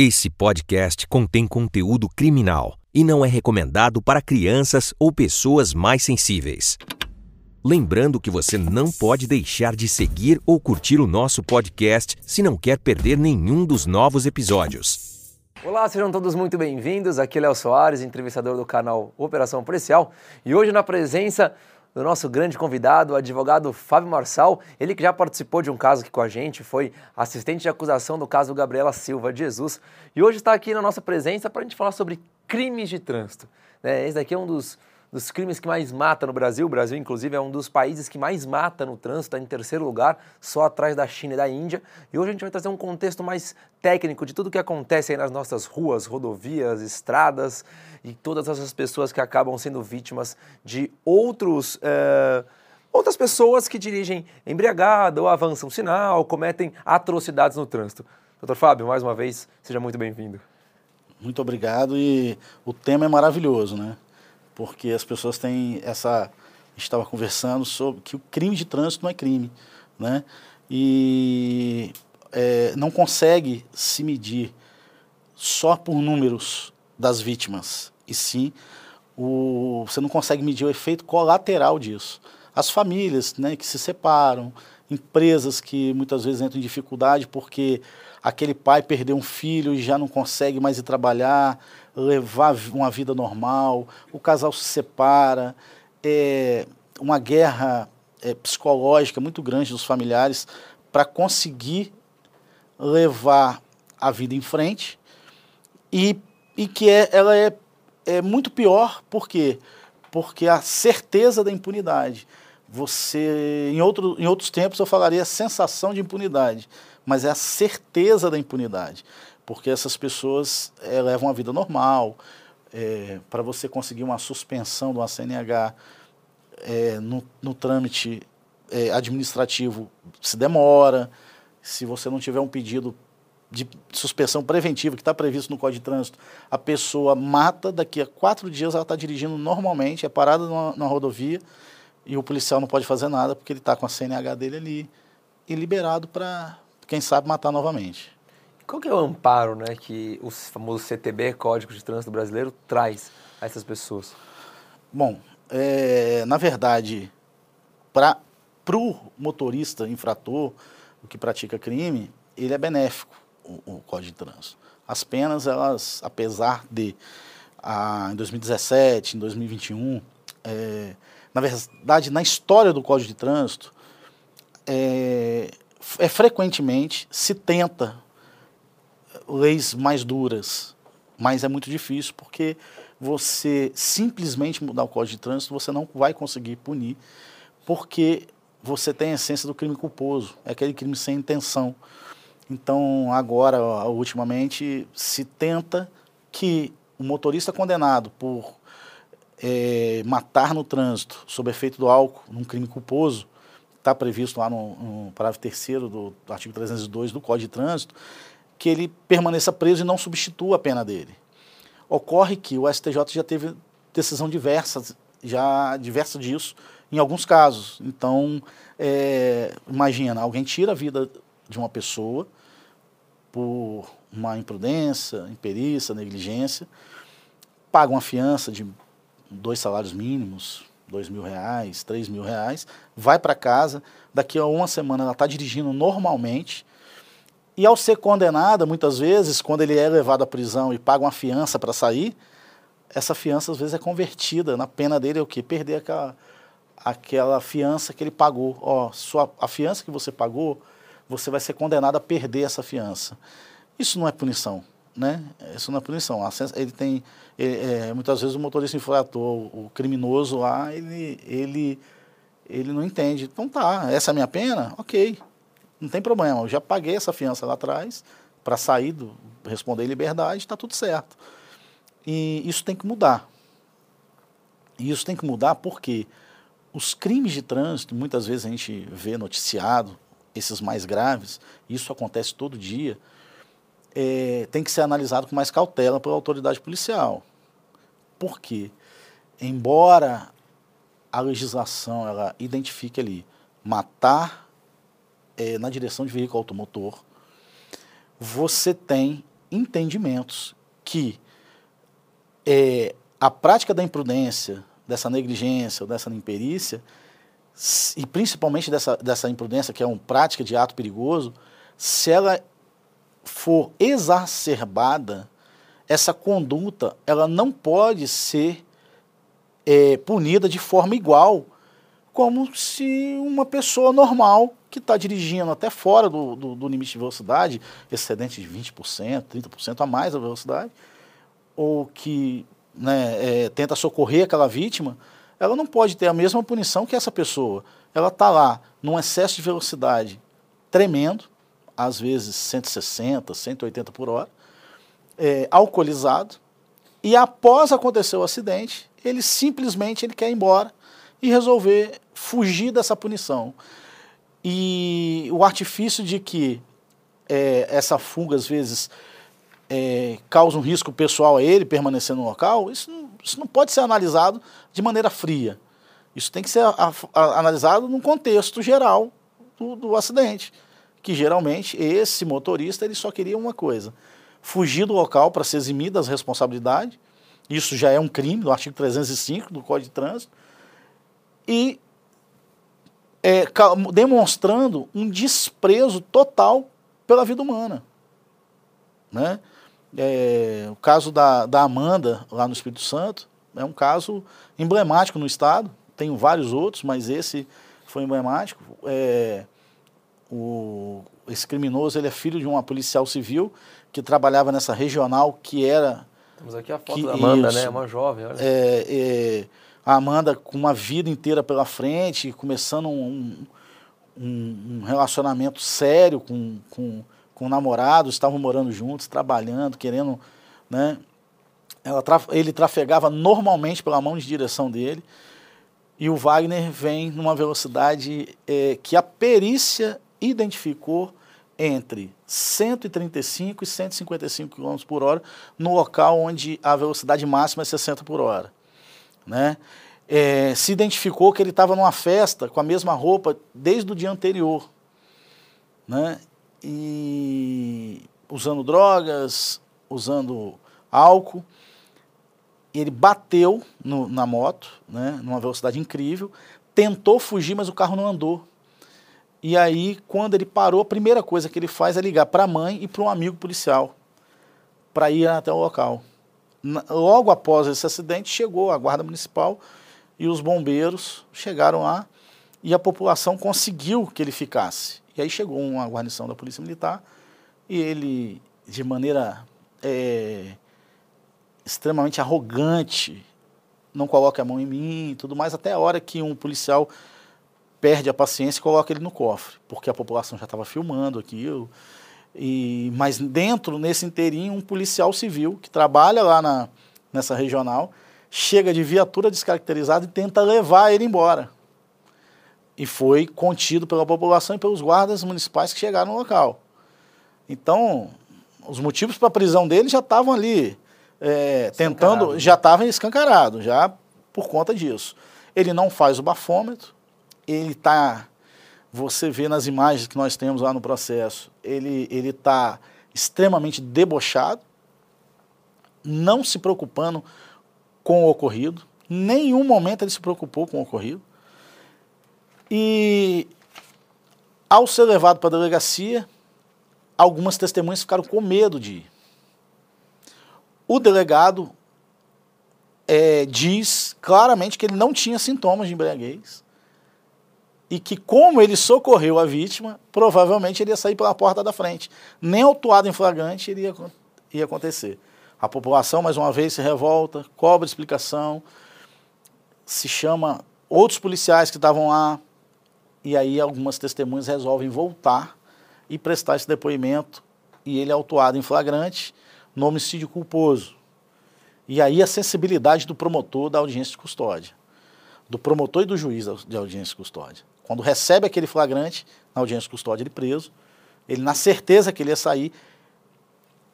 Esse podcast contém conteúdo criminal e não é recomendado para crianças ou pessoas mais sensíveis. Lembrando que você não pode deixar de seguir ou curtir o nosso podcast se não quer perder nenhum dos novos episódios. Olá, sejam todos muito bem-vindos. Aqui é Léo Soares, entrevistador do canal Operação Policial, e hoje na presença do nosso grande convidado, o advogado Fábio Marçal, ele que já participou de um caso aqui com a gente, foi assistente de acusação do caso Gabriela Silva de Jesus, e hoje está aqui na nossa presença para a gente falar sobre crimes de trânsito. Né? Esse daqui é um dos dos crimes que mais mata no Brasil. O Brasil, inclusive, é um dos países que mais mata no trânsito, está em terceiro lugar, só atrás da China e da Índia. E hoje a gente vai trazer um contexto mais técnico de tudo o que acontece nas nossas ruas, rodovias, estradas e todas essas pessoas que acabam sendo vítimas de outros. É, outras pessoas que dirigem embriagado ou avançam sinal, cometem atrocidades no trânsito. Doutor Fábio, mais uma vez, seja muito bem-vindo. Muito obrigado e o tema é maravilhoso, né? Porque as pessoas têm essa. Estava conversando sobre que o crime de trânsito não é crime, né? E é, não consegue se medir só por números das vítimas, e sim o, você não consegue medir o efeito colateral disso. As famílias né, que se separam, empresas que muitas vezes entram em dificuldade porque aquele pai perdeu um filho e já não consegue mais ir trabalhar, levar uma vida normal, o casal se separa, é uma guerra é, psicológica muito grande dos familiares para conseguir levar a vida em frente e, e que é, ela é, é muito pior, por quê? Porque a certeza da impunidade. Você, em, outro, em outros tempos eu falaria sensação de impunidade, mas é a certeza da impunidade porque essas pessoas é, levam uma vida normal. É, para você conseguir uma suspensão do CNH é, no, no, trâmite administrativo se demora. Se você não tiver um pedido de suspensão preventiva que está previsto no Código de Trânsito, a pessoa mata, daqui a quatro dias ela está dirigindo normalmente, é parada numa rodovia e o policial não pode fazer nada porque ele está com a CNH dele ali e liberado para, quem sabe, matar novamente. Qual que é o amparo né, que o famoso CTB, Código de Trânsito Brasileiro, traz a essas pessoas? Bom, é, na verdade, para o motorista infrator, o que pratica crime, ele é benéfico, o, o Código de Trânsito. As penas, elas, apesar de, ah, em 2017, em 2021, é, na verdade, na história do Código de Trânsito, é, é frequentemente se tenta leis mais duras, mas é muito difícil porque você simplesmente mudar o código de trânsito você não vai conseguir punir porque você tem a essência do crime culposo, é aquele crime sem intenção. Então, agora, ultimamente, se tenta que o motorista condenado por é, matar no trânsito sob efeito do álcool, num crime culposo, está previsto lá no, no parágrafo 3 do, do artigo 302 do Código de Trânsito, que ele permaneça preso e não substitua a pena dele. Ocorre que o STJ já teve decisão diversa, já diversa disso, em alguns casos. Então, é, imagina, alguém tira a vida de uma pessoa por uma imprudência, imperícia, negligência, paga uma fiança de dois salários mínimos, dois mil reais, três mil reais, vai para casa, daqui a uma semana ela está dirigindo normalmente, e ao ser condenada, muitas vezes, quando ele é levado à prisão e paga uma fiança para sair, essa fiança às vezes é convertida na pena dele é o quê? Perder aquela, aquela fiança que ele pagou. Ó, sua, a fiança que você pagou, você vai ser condenado a perder essa fiança. Isso não é punição, né? Isso não é punição. Ele tem, ele, é, muitas vezes o motorista infrator, o criminoso lá, ele, ele, ele não entende. Então tá, essa é a minha pena? Ok não tem problema, eu já paguei essa fiança lá atrás para sair, do, responder em liberdade, está tudo certo. E isso tem que mudar. E isso tem que mudar porque os crimes de trânsito, muitas vezes a gente vê noticiado, esses mais graves, isso acontece todo dia, é, tem que ser analisado com mais cautela pela autoridade policial. Por quê? Embora a legislação ela identifique ali matar é, na direção de veículo automotor, você tem entendimentos que é, a prática da imprudência, dessa negligência ou dessa imperícia, e principalmente dessa, dessa imprudência, que é uma prática de ato perigoso, se ela for exacerbada, essa conduta ela não pode ser é, punida de forma igual, como se uma pessoa normal que está dirigindo até fora do, do, do, limite de velocidade, excedente de 20%, 30% a mais da velocidade, ou que né, é, tenta socorrer aquela vítima, ela não pode ter a mesma punição que essa pessoa. Ela está lá num excesso de velocidade tremendo, às vezes 160, 180 por hora, é, alcoolizado, e após acontecer o acidente, ele simplesmente ele quer ir embora e resolver fugir dessa punição. E o artifício de que é, essa fuga, às vezes, é, causa um risco pessoal a ele permanecer no local, isso não, isso não pode ser analisado de maneira fria. Isso tem que ser a, a, analisado num contexto geral do, do, acidente, que geralmente esse motorista ele só queria uma coisa, fugir do local para se eximir das responsabilidades, isso já é um crime, do artigo 305 do Código de Trânsito, e é, demonstrando um desprezo total pela vida humana. Né? É, o caso da, da Amanda, lá no Espírito Santo, é um caso emblemático no Estado. Tem vários outros, mas esse foi emblemático. É, o, esse criminoso ele é filho de uma policial civil que trabalhava nessa regional que era. Temos aqui a foto que, da Amanda, isso, né? Uma jovem. Olha. É, é, a Amanda com uma vida inteira pela frente, começando um, um, um relacionamento sério com, com com estavam morando juntos, trabalhando, querendo, né? Traf, ele trafegava normalmente pela mão de direção dele e o Wagner vem numa velocidade é, que a perícia identificou entre 135 e 155 km por hora no local onde a velocidade máxima é 60 por hora. Né? É, se identificou que ele estava numa festa com a mesma roupa desde o dia anterior. Né? e usando drogas, usando álcool. Ele bateu no, na moto, né, numa velocidade incrível, tentou fugir, mas o carro não andou. E aí, quando ele parou, a primeira coisa que ele faz é ligar para a mãe e para um amigo policial para ir até o local. Logo após esse acidente, chegou a Guarda Municipal e os bombeiros chegaram lá e a população conseguiu que ele ficasse. E aí chegou uma guarnição da Polícia Militar e ele, de maneira é, extremamente arrogante, não coloca a mão em mim e tudo mais, até a hora que um policial perde a paciência e coloca ele no cofre, porque a população já estava filmando aquilo. E, mas dentro, nesse inteirinho, um policial civil que trabalha lá na, nessa regional chega de viatura descaracterizada e tenta levar ele embora e foi contido pela população e pelos guardas municipais que chegaram no local. Então, os motivos para a prisão dele já estavam ali, é, tentando, né? já estavam escancarados, já por conta disso. Ele não faz o bafômetro, ele está, você vê nas imagens que nós temos lá no processo, ele está extremamente debochado, não se preocupando com o ocorrido, nenhum momento ele se preocupou com o ocorrido. E ao ser levado para a delegacia, algumas testemunhas ficaram com medo de ir. O delegado é, diz claramente que ele não tinha sintomas de embriaguez e que, como ele socorreu a vítima, provavelmente ele ia sair pela porta da frente. Nem autuado em flagrante iria, ia acontecer. A população, mais uma vez, se revolta, cobra explicação, se chama outros policiais que estavam lá, e aí algumas testemunhas resolvem voltar e prestar esse depoimento e ele é autuado em flagrante no homicídio culposo. E aí a sensibilidade do promotor da audiência de custódia, do promotor e do juiz de audiência de custódia. Quando recebe aquele flagrante na audiência de custódia, ele preso, ele na certeza que ele ia sair,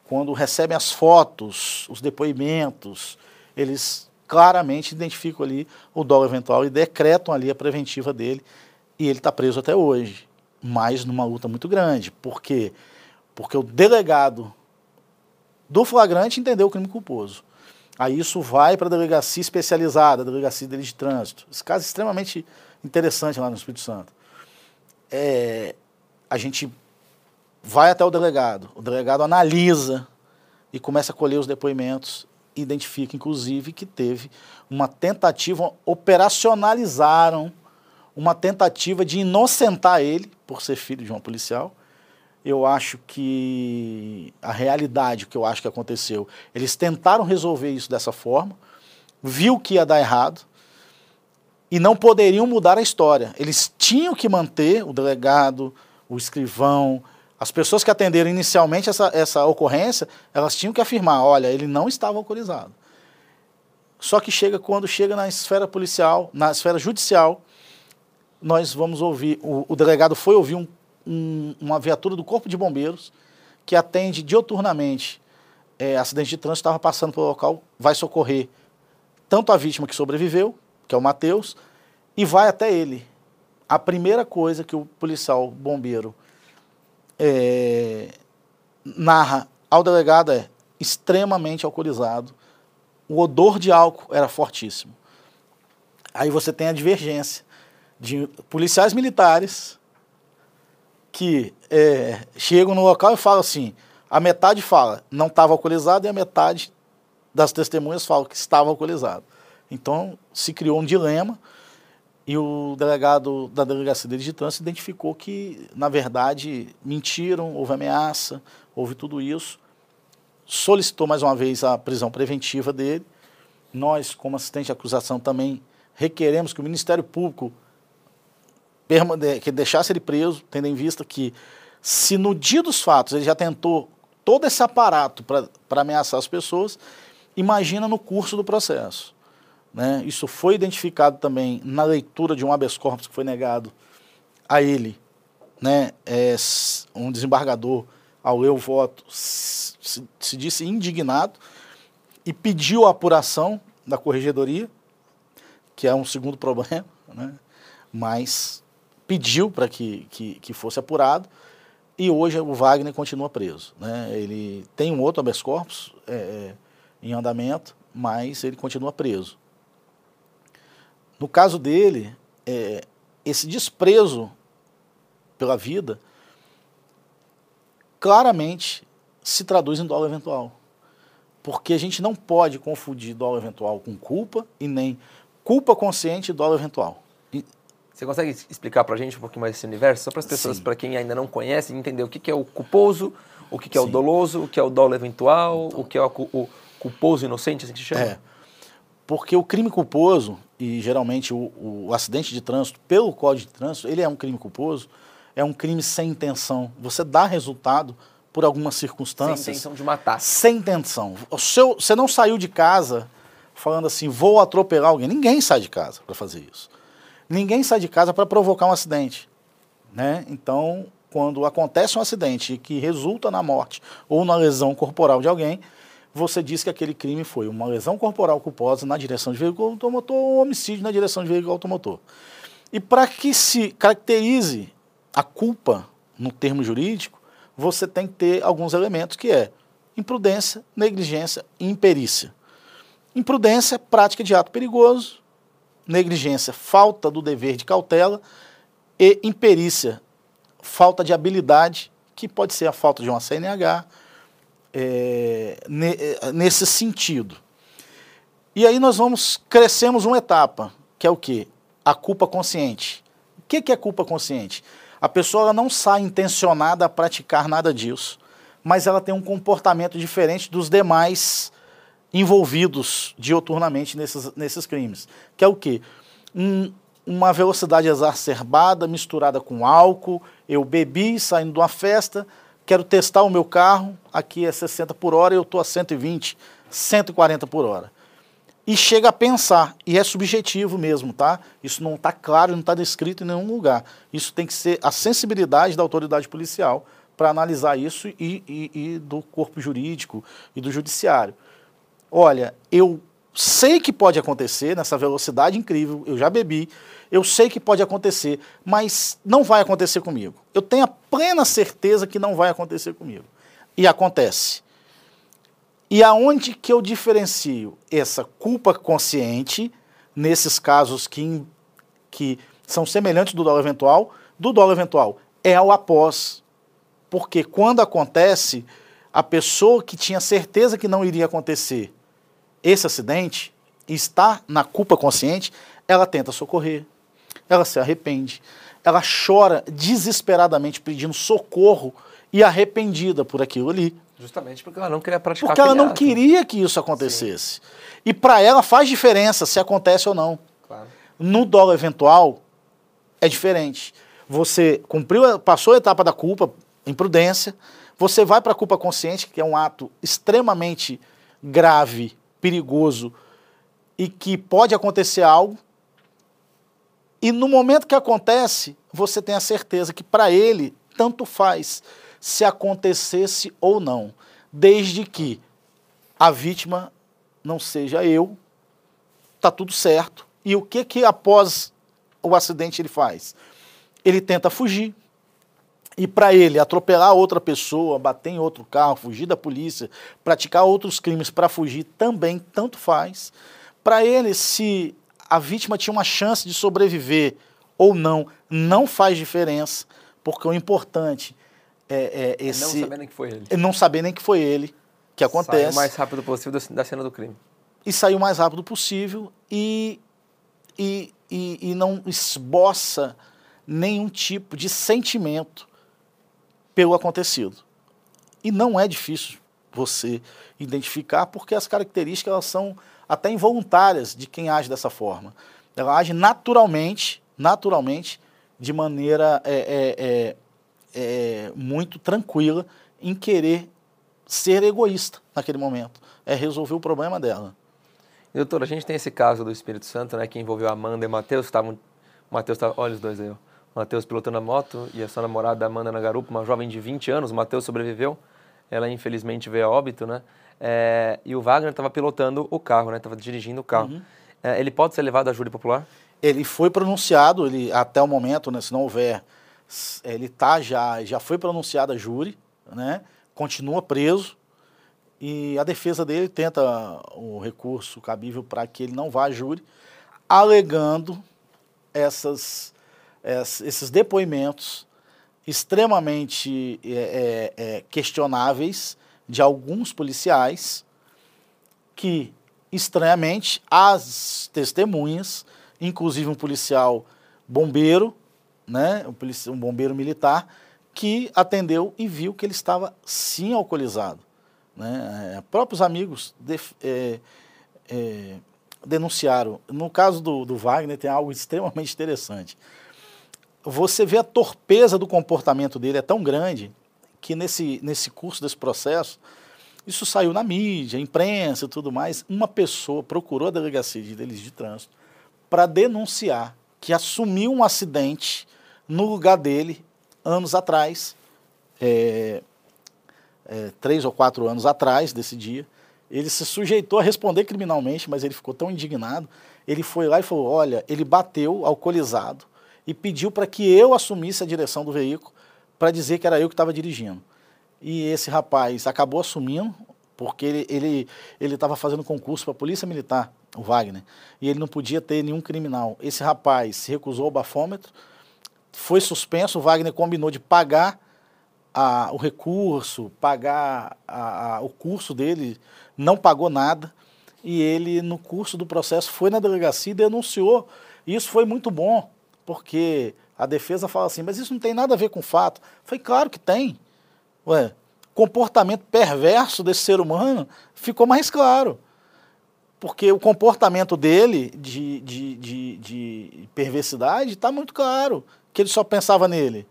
quando recebem as fotos, os depoimentos, eles claramente identificam ali o dolo eventual e decretam ali a preventiva dele e ele está preso até hoje, mas numa luta muito grande. Por quê? Porque o delegado do flagrante entender o crime culposo. Aí isso vai para a delegacia especializada, a delegacia de trânsito. Esse caso é extremamente interessante lá no Espírito Santo. É, a gente vai até o delegado, o delegado analisa e começa a colher os depoimentos, identifica inclusive que teve uma tentativa, operacionalizaram uma tentativa de inocentar ele por ser filho de uma policial. Eu acho que a realidade, o que eu acho que aconteceu, eles tentaram resolver isso dessa forma, viu que ia dar errado e não poderiam mudar a história. Eles tinham que manter o delegado, o escrivão, as pessoas que atenderam inicialmente essa, essa ocorrência, elas tinham que afirmar, olha, ele não estava alcoolizado. Só que chega quando chega na esfera policial, na esfera judicial, nós vamos ouvir, o, o delegado foi ouvir um, um, uma viatura do Corpo de Bombeiros que atende dioturnamente é, acidente de trânsito, estava passando pelo local, vai socorrer tanto a vítima que sobreviveu, que é o Matheus, e vai até ele. A primeira coisa que o policial bombeiro é, narra ao delegado é extremamente alcoolizado, o odor de álcool era fortíssimo. Aí você tem a divergência de policiais militares que é, chegam no local e falam assim, a metade fala não estava alcoolizado e a metade das testemunhas fala que estava alcoolizado. Então se criou um dilema e o delegado da Delegacia de Trânsito identificou que, na verdade, mentiram, houve ameaça, houve tudo isso. Solicitou mais uma vez a prisão preventiva dele. Nós, como assistente de acusação, também requeremos que o Ministério Público que deixasse ele preso, tendo em vista que, se no dia dos fatos ele já tentou todo esse aparato para ameaçar as pessoas, imagina no curso do processo. Né? Isso foi identificado também na leitura de um habeas corpus que foi negado a ele, né? É, um desembargador, ao o voto, se, se disse indignado e pediu a apuração da corregedoria, que é um segundo problema, né? mas pediu para que, que, que, fosse apurado e hoje o Wagner continua preso. Né? Ele tem um outro habeas corpus é, é em andamento, mas ele continua preso. No caso dele, é, esse desprezo pela vida claramente se traduz em dolo eventual. Porque a gente não pode confundir dolo eventual com culpa e nem culpa consciente e dolo eventual. Você consegue explicar para a gente um pouquinho mais esse universo? Só para as pessoas, para quem ainda não conhece, entender o que, que é o culposo, o que, que é Sim. o doloso, o que é o dolo eventual, então. o que é o, o culposo inocente, assim que se chama? É. Porque o crime culposo, e geralmente o, o, acidente de trânsito, pelo Código de Trânsito, ele é um crime culposo, é um crime sem intenção. Você dá resultado por algumas circunstâncias. Sem intenção de matar. Sem intenção. O seu, você não saiu de casa falando assim, vou atropelar alguém. Ninguém sai de casa para fazer isso. Ninguém sai de casa para provocar um acidente. Né? Então, quando acontece um acidente que resulta na morte ou na lesão corporal de alguém, você diz que aquele crime foi uma lesão corporal culposa na direção de veículo automotor ou um homicídio na direção de veículo automotor. E para que se caracterize a culpa no termo jurídico, você tem que ter alguns elementos que é imprudência, negligência e imperícia. Imprudência, prática de ato perigoso, negligência, falta do dever de cautela e imperícia, falta de habilidade, que pode ser a falta de uma CNH, é, nesse sentido. E aí nós vamos, crescemos uma etapa, que é o quê? A culpa consciente. O que, que é culpa consciente? A pessoa não sai intencionada a praticar nada disso, mas ela tem um comportamento diferente dos demais envolvidos dioturnamente nesses, nesses crimes. Que é o quê? Um, uma velocidade exacerbada misturada com álcool, eu bebi saindo de uma festa, quero testar o meu carro, aqui é 60 por hora eu estou a 120, 140 por hora. E chega a pensar, e é subjetivo mesmo, tá? Isso não está claro, não está descrito em nenhum lugar. Isso tem que ser a sensibilidade da autoridade policial para analisar isso e, e, e do corpo jurídico e do judiciário. Olha, eu sei que pode acontecer nessa velocidade incrível, eu já bebi, eu sei que pode acontecer, mas não vai acontecer comigo. Eu tenho a plena certeza que não vai acontecer comigo. E acontece. E aonde que eu diferencio essa culpa consciente, nesses casos que, que são semelhantes do dolo eventual, do dolo eventual? É o após. Porque quando acontece, a pessoa que tinha certeza que não iria acontecer esse acidente, está na culpa consciente, ela tenta socorrer, ela se arrepende, ela chora desesperadamente pedindo socorro e arrependida por aquilo ali. Justamente porque ela não queria praticar Porque ela não queria que isso acontecesse. Sim. E para ela faz diferença se acontece ou não. Claro. No dolo eventual é diferente. Você cumpriu, passou a etapa da culpa, imprudência, você vai para a culpa consciente, que é um ato extremamente grave, perigoso e que pode acontecer algo. E no momento que acontece, você tem a certeza que para ele tanto faz se acontecesse ou não, desde que a vítima não seja eu, tá tudo certo. E o que que após o acidente ele faz? Ele tenta fugir. E para ele atropelar outra pessoa, bater em outro carro, fugir da polícia, praticar outros crimes para fugir também tanto faz. Para ele, se a vítima tinha uma chance de sobreviver ou não, não faz diferença, porque o importante é, é esse. Não saber nem que foi ele. É não saber nem que foi ele que acontece. Sair o mais rápido possível da cena do crime. E sair o mais rápido possível e, e, e, e não esboça nenhum tipo de sentimento pelo acontecido. E não é difícil você identificar, porque as características elas são até involuntárias de quem age dessa forma. Ela age naturalmente, naturalmente, de maneira é, é, é, é, muito tranquila em querer ser egoísta naquele momento. É resolver o problema dela. Doutor, a gente tem esse caso do Espírito Santo, né, que envolveu Amanda e Matheus. Estavam, Matheus estava, olha os dois aí, ó. Matheus pilotando a moto e a sua namorada Amanda na garupa, uma jovem de 20 anos. O Matheus sobreviveu, ela infelizmente veio a óbito, né? É, e o Wagner estava pilotando o carro, né? Estava dirigindo o carro. Uhum. É, ele pode ser levado à júri popular? Ele foi pronunciado, ele até o momento, né, se não houver ele tá já, já foi pronunciado a júri, né? continua preso e a defesa dele tenta o recurso cabível para que ele não vá a júri, alegando essas, esses depoimentos extremamente é, é, é, questionáveis de alguns policiais que, estranhamente, as testemunhas, inclusive um policial bombeiro, né, um, bombeiro militar, que atendeu e viu que ele estava sim alcoolizado. Né? É, próprios amigos de, é, é, denunciaram. No caso do, do Wagner, tem algo extremamente interessante. Você vê a torpeza do comportamento dele é tão grande que nesse, nesse curso desse processo, isso saiu na mídia, imprensa e tudo mais. Uma pessoa procurou a delegacia de delírio de trânsito para denunciar que assumiu um acidente no lugar dele anos atrás, é, é, três ou quatro anos atrás desse dia. Ele se sujeitou a responder criminalmente, mas ele ficou tão indignado. Ele foi lá e falou: Olha, ele bateu alcoolizado e pediu para que eu assumisse a direção do veículo para dizer que era eu que estava dirigindo. E esse rapaz acabou assumindo, porque ele ele estava fazendo concurso para a Polícia Militar, o Wagner, e ele não podia ter nenhum criminal. Esse rapaz se recusou ao bafômetro, foi suspenso, o Wagner combinou de pagar a, o recurso, pagar a, a, o curso dele, não pagou nada, e ele, no curso do processo, foi na delegacia e denunciou. E isso foi muito bom, porque a defesa fala assim, mas isso não tem nada a ver com o fato. Foi claro que tem. Ué, comportamento perverso desse ser humano ficou mais claro. Porque o comportamento dele de, de, de, de perversidade está muito claro que ele só pensava nele.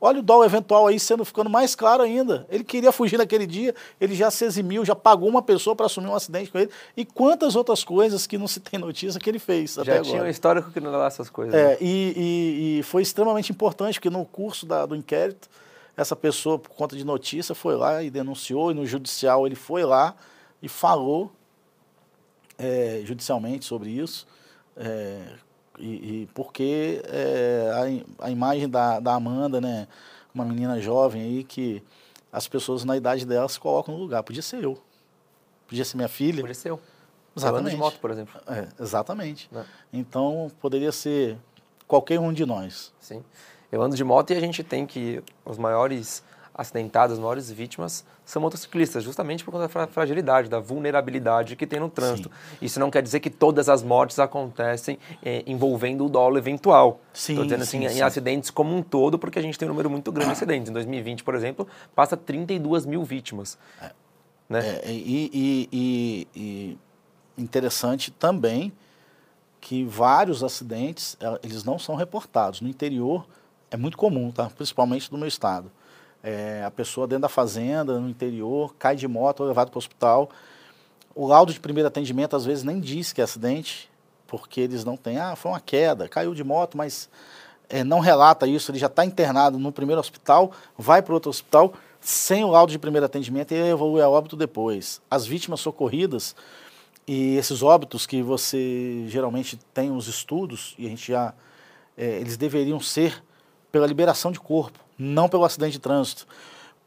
Olha o dó eventual aí sendo ficando mais claro ainda. Ele queria fugir naquele dia, ele já se eximiu, já pagou uma pessoa para assumir um acidente com ele. E quantas outras coisas que não se tem notícia que ele fez já até agora. Já tinha um histórico que não dava essas coisas. É, né? e, e, e, foi extremamente importante, porque no curso da, do inquérito, essa pessoa, por conta de notícia, foi lá e denunciou, e no judicial ele foi lá e falou é, judicialmente sobre isso. É, e, e porque é, a, a imagem da, da Amanda, né, uma menina jovem aí que as pessoas na idade dela se colocam no lugar. Podia ser eu. podia ser minha filha. Podia ser eu. Exatamente. de moto, por exemplo. É, exatamente. Né? Então, poderia ser qualquer um de nós. Sim. Eu ando de moto e a gente tem que os maiores acidentados, as maiores vítimas são motociclistas, justamente por conta da fragilidade, da vulnerabilidade que tem no trânsito. Sim. Isso não quer dizer que todas as mortes acontecem é, envolvendo o dolo eventual. Estou dizendo assim, sim, em sim. acidentes como um todo, porque a gente tem um número muito grande de acidentes. Em 2020, por exemplo, passa 32 mil vítimas. É. Né? É, e, e, e, e interessante também que vários acidentes, é, eles não são reportados. No interior é muito comum, tá? principalmente no meu estado. É, a pessoa dentro da fazenda, no interior, cai de moto, é levado para o hospital. O laudo de primeiro atendimento às vezes nem diz que é acidente, porque eles não têm, ah, foi uma queda, caiu de moto, mas é, não relata isso, ele já está internado no primeiro hospital, vai para outro hospital sem o laudo de primeiro atendimento e evolui a óbito depois. As vítimas socorridas e esses óbitos que você geralmente tem os estudos, e a gente já, é, eles deveriam ser pela liberação de corpo não pelo acidente de trânsito,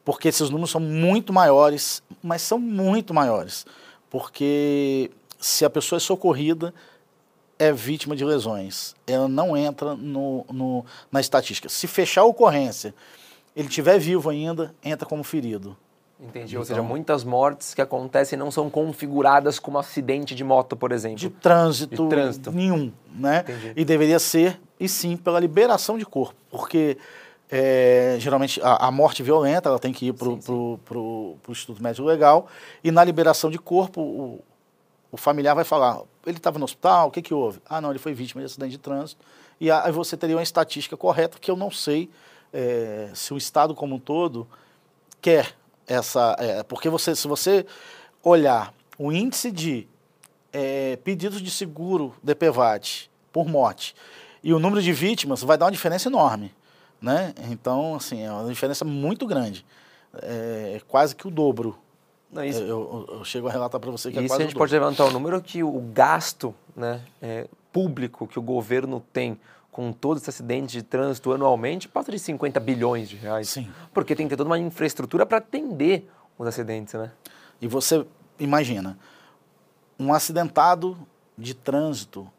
porque esses números são muito maiores, mas são muito maiores, porque se a pessoa é socorrida, é vítima de lesões, ela não entra no, no, na estatística. Se fechar a ocorrência, ele estiver vivo ainda, entra como ferido. Entendi. Então, Ou seja, muitas mortes que acontecem não são configuradas como acidente de moto, por exemplo. De trânsito, de trânsito. nenhum, né? Entendi. E deveria ser, e sim, pela liberação de corpo, porque é, geralmente a, a, morte violenta ela tem que ir para o Instituto Médico Legal e na liberação de corpo o, o familiar vai falar, ele estava no hospital, o que, que houve? Ah, não, ele foi vítima de acidente de trânsito. E aí você teria uma estatística correta que eu não sei é, se o Estado como um todo quer essa... É, porque você, se você olhar o índice de é, pedidos de seguro DPVAT por morte e o número de vítimas, vai dar uma diferença enorme né? Então, assim, é uma diferença muito grande. É quase que o dobro. Não, isso, eu, eu, eu, chego a relatar para você que é quase a gente pode levantar o número que o gasto né, é, público que o governo tem com todos esses acidentes de trânsito anualmente passa de 50 bilhões de reais. Sim. Porque tem que ter toda uma infraestrutura para atender os acidentes, né? E você imagina, um acidentado de trânsito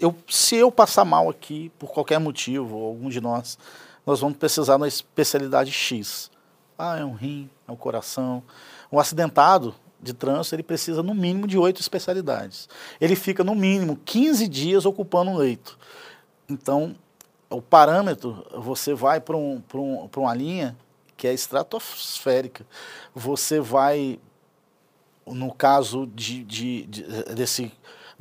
eu, se eu passar mal aqui, por qualquer motivo, algum de nós, nós vamos precisar de uma especialidade X. Ah, é um rim, é um coração. Um acidentado de trânsito, ele precisa no mínimo de oito especialidades. Ele fica no mínimo 15 dias ocupando um leito. Então, o parâmetro, você vai para um, um, uma linha que é estratosférica. Você vai, no caso de, de, de desse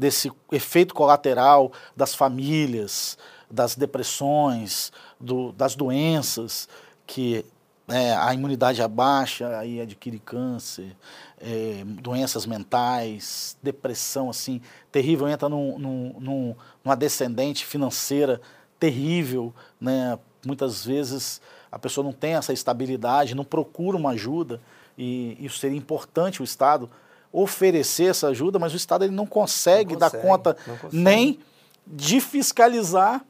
desse efeito colateral das famílias, das depressões, do, das doenças, que é, a imunidade abaixa, aí adquire câncer, é, doenças mentais, depressão assim, terrível, entra num, num, num, numa descendente financeira terrível, né? muitas vezes a pessoa não tem essa estabilidade, não procura uma ajuda, e isso seria importante o Estado oferecer essa ajuda, mas o Estado ele não consegue, não consegue dar conta nem de fiscalizar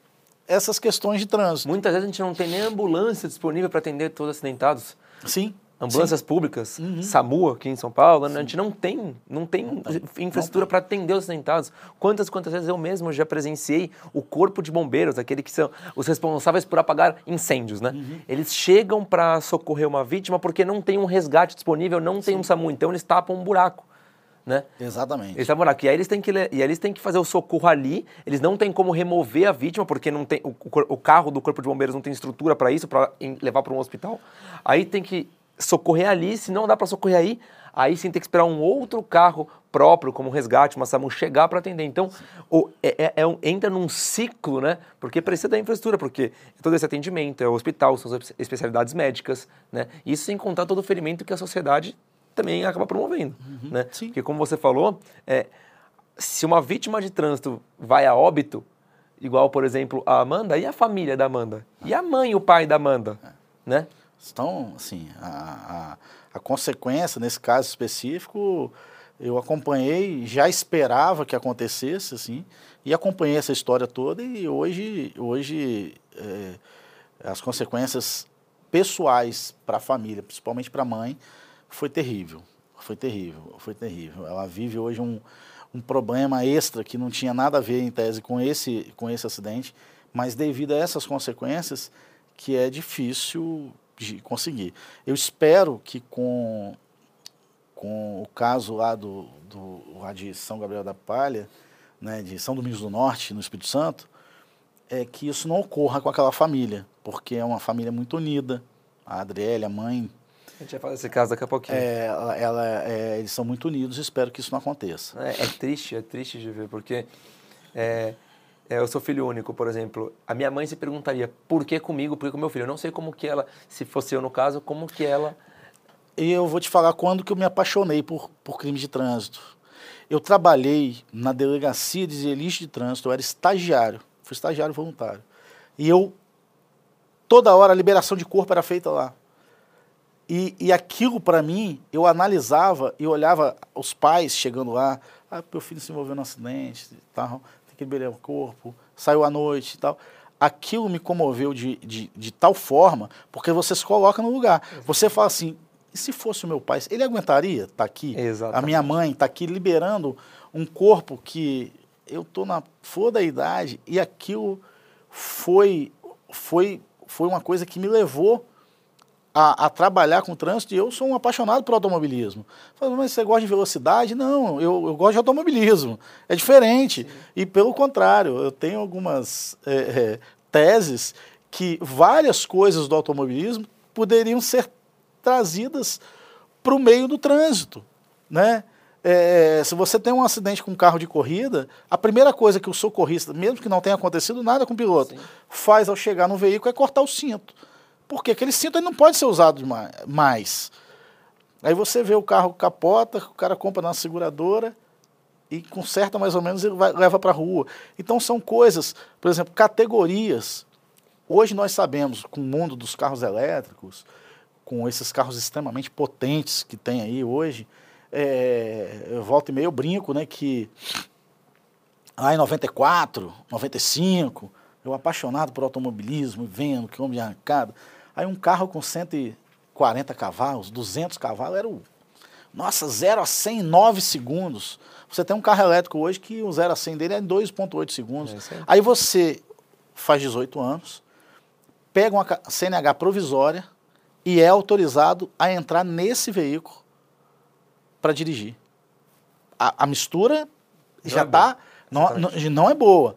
essas questões de trânsito. Muitas vezes a gente não tem nem ambulância disponível para atender todos os acidentados. Sim. Ambulâncias sim. públicas, uhum. SAMU aqui em São Paulo, sim. a gente não tem, não tem não infraestrutura para atender os acidentados. Quantas, quantas vezes eu mesmo já presenciei o corpo de bombeiros, aquele que são os responsáveis por apagar incêndios, né? Uhum. Eles chegam para socorrer uma vítima porque não tem um resgate disponível, não tem um SAMU, então eles tapam um buraco né? Exatamente. Eles estavam lá. E aí eles têm que, e eles têm que fazer o socorro ali, eles não têm como remover a vítima, porque não tem, o, o carro do Corpo de Bombeiros não tem estrutura para isso, para levar para um hospital. Aí tem que socorrer ali, se não dá para socorrer aí, aí sim tem que esperar um outro carro próprio, como resgate, uma SAMU, chegar para atender. Então, o, é, é, é um, entra num ciclo, né? Porque precisa da infraestrutura, porque todo esse atendimento, é o hospital, são as especialidades médicas, né? Isso sem contar todo o ferimento que a sociedade também acaba promovendo. Uhum, né? Sim. Porque, como você falou, é, se uma vítima de trânsito vai a óbito, igual, por exemplo, a Amanda, e a família da Amanda? E a mãe e o pai da Amanda? É. Né? Então, assim, a, a, a, consequência, nesse caso específico, eu acompanhei, já esperava que acontecesse, assim, e acompanhei essa história toda, e hoje, hoje é, as consequências pessoais para a família, principalmente para a mãe, foi terrível. Foi terrível, foi terrível. Ela vive hoje um, um problema extra que não tinha nada a ver, em tese, com esse, com esse acidente, mas devido a essas consequências que é difícil de conseguir. Eu espero que com, com o caso lá, do, do, lá de São Gabriel da Palha, né, de São Domingos do Norte, no Espírito Santo, é que isso não ocorra com aquela família, porque é uma família muito unida. A Adriele, a mãe, a gente vai falar desse caso daqui a pouquinho. é, ela, ela- é, eles são muito unidos, espero que isso não aconteça. É, é triste, é triste de ver, porque é, é, eu sou filho único, por exemplo. A minha mãe se perguntaria por que comigo, por que com meu filho. Eu não sei como que ela, se fosse eu no caso, como que ela. E eu vou te falar quando que eu me apaixonei por, por crime de trânsito. Eu trabalhei na delegacia de elite de trânsito, eu era estagiário, fui estagiário voluntário. E eu, toda hora, a liberação de corpo era feita lá. E, e aquilo, para mim, eu analisava e olhava os pais chegando lá. Ah, meu filho se envolveu num acidente tal, tem que liberar o corpo, saiu à noite e tal. Aquilo me comoveu de, de, de tal forma, porque você se coloca no lugar. Você fala assim, e se fosse o meu pai, ele aguentaria estar aqui? A Exatamente. minha mãe está aqui liberando um corpo que eu estou na flor da idade e aquilo foi, foi, foi uma coisa que me levou a, a trabalhar com trânsito e eu sou um apaixonado por automobilismo. Falei, mas você gosta de velocidade? Não, eu, eu gosto de automobilismo. É diferente. E pelo contrário, eu tenho algumas é, é, teses que várias coisas do automobilismo poderiam ser trazidas para o meio do trânsito. Né? É, se você tem um acidente com um carro de corrida, a primeira coisa que o socorrista, mesmo que não tenha acontecido nada com o piloto, Sim. faz ao chegar no veículo é cortar o cinto. Porque aquele cinto não pode ser usado ma- mais. Aí você vê o carro capota, o cara compra na seguradora e conserta mais ou menos e vai- leva para a rua. Então são coisas, por exemplo, categorias. Hoje nós sabemos, com o mundo dos carros elétricos, com esses carros extremamente potentes que tem aí hoje, é, volto e meio eu brinco, né, que lá em 94, 95, eu apaixonado por automobilismo, vendo quilômetro de arrancada, aí um carro com 140 cavalos, 200 cavalos, era o... Nossa, 0 a 100 em 9 segundos. Você tem um carro elétrico hoje que o 0 a 100 dele é em 2,8 segundos. É aí. Aí você faz 18 anos, pega uma CNH provisória e é autorizado a entrar nesse veículo para dirigir. A, a mistura Não já é está. boa. Não, não, não é boa.